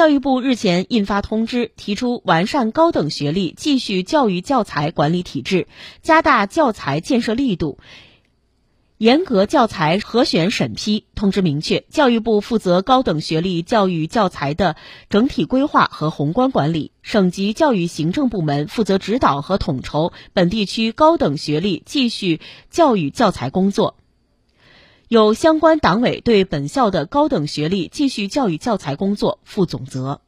教育部日前印发通知，提出完善高等学历继续教育教材管理体制，加大教材建设力度。严格教材核选审批。通知明确，教育部负责高等学历教育教材的整体规划和宏观管理，省级教育行政部门负责指导和统筹本地区高等学历继续教育教材工作。有相关党委对本校的高等学历继续教育教材工作负总责。